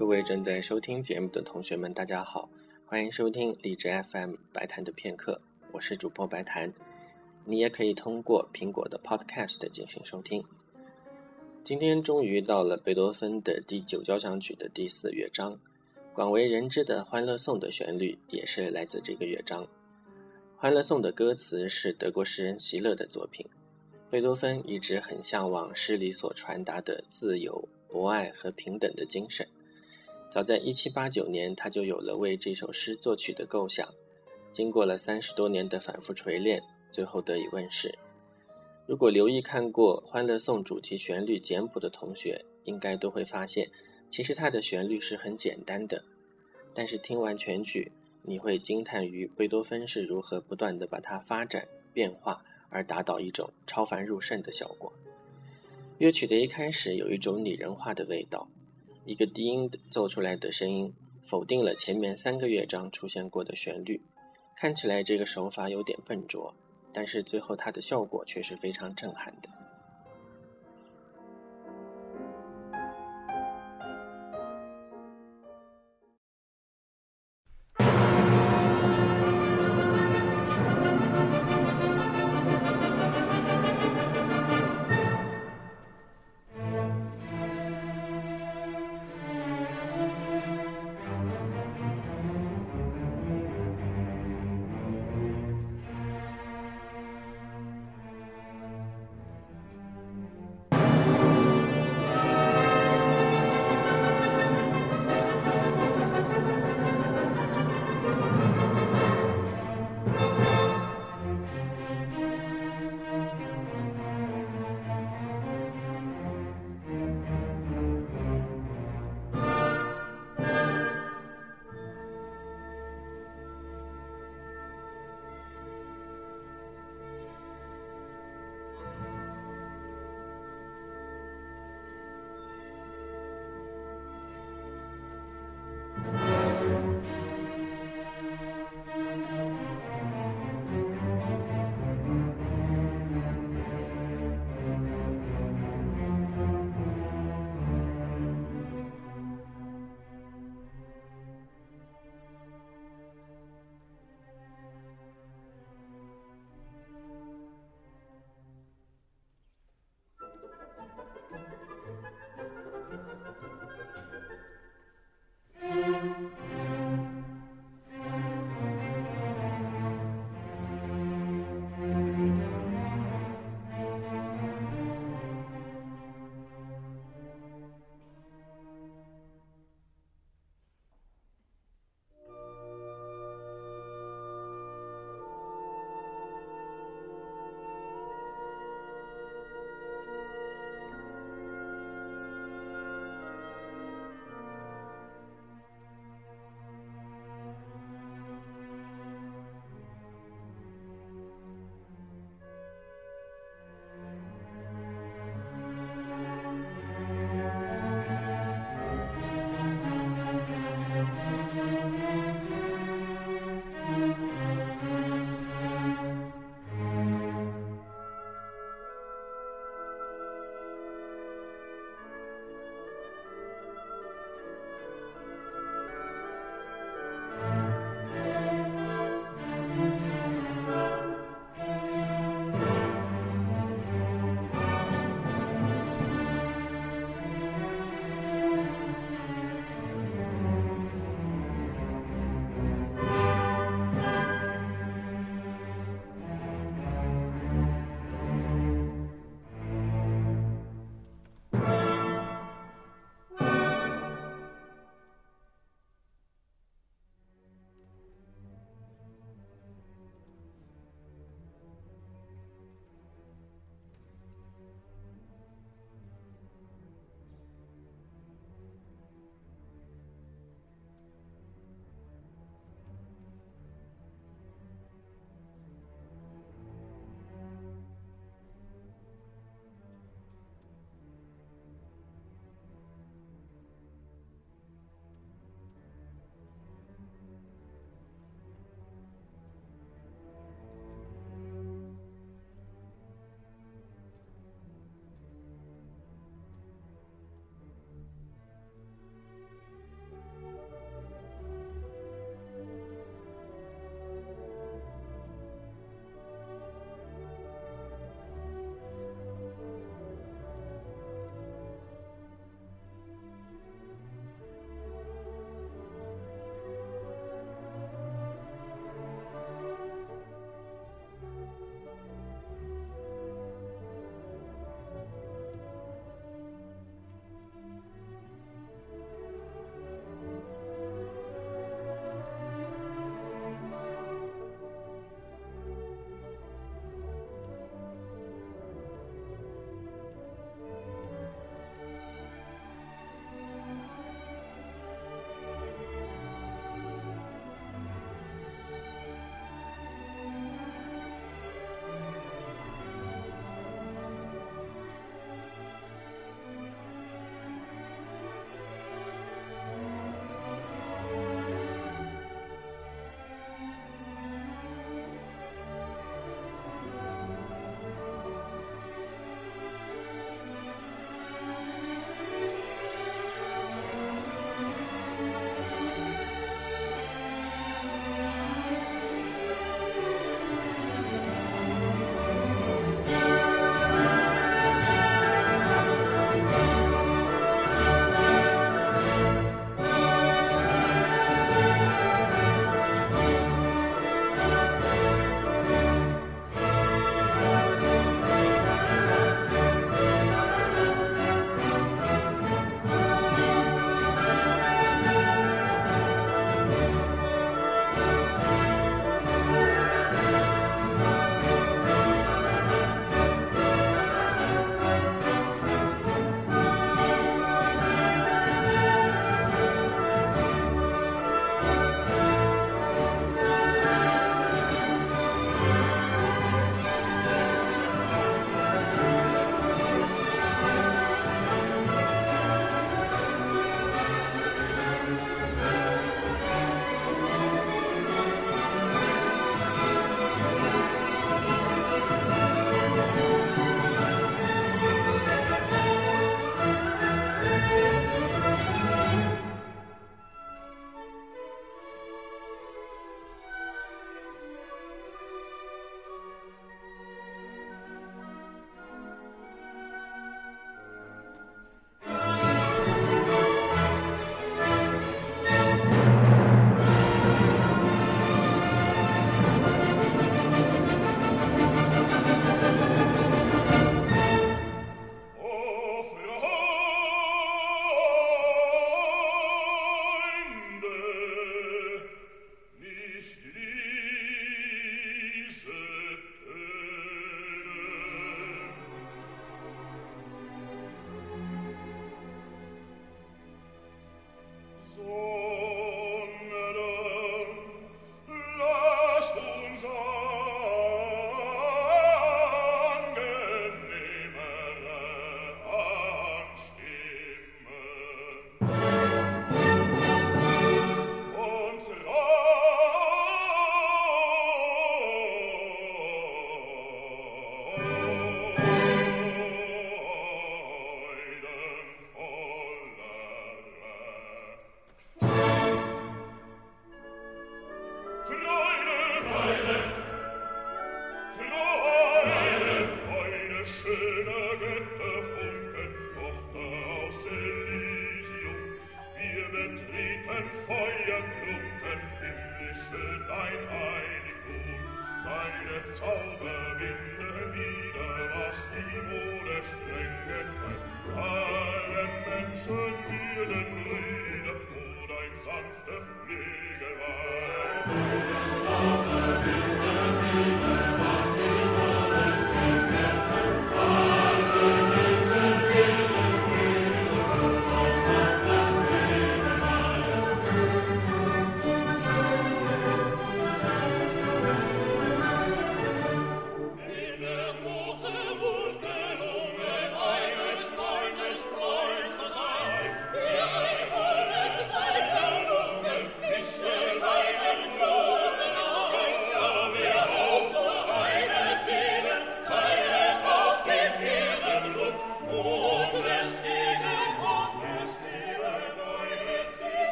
各位正在收听节目的同学们，大家好，欢迎收听荔枝 FM 白谈的片刻，我是主播白谈。你也可以通过苹果的 Podcast 进行收听。今天终于到了贝多芬的第九交响曲的第四乐章，广为人知的《欢乐颂》的旋律也是来自这个乐章。《欢乐颂》的歌词是德国诗人席勒的作品。贝多芬一直很向往诗里所传达的自由、博爱和平等的精神。早在1789年，他就有了为这首诗作曲的构想。经过了三十多年的反复锤炼，最后得以问世。如果留意看过《欢乐颂》主题旋律简谱的同学，应该都会发现，其实它的旋律是很简单的。但是听完全曲，你会惊叹于贝多芬是如何不断地把它发展变化，而达到一种超凡入圣的效果。乐曲的一开始有一种拟人化的味道。一个低音奏出来的声音，否定了前面三个乐章出现过的旋律。看起来这个手法有点笨拙，但是最后它的效果却是非常震撼的。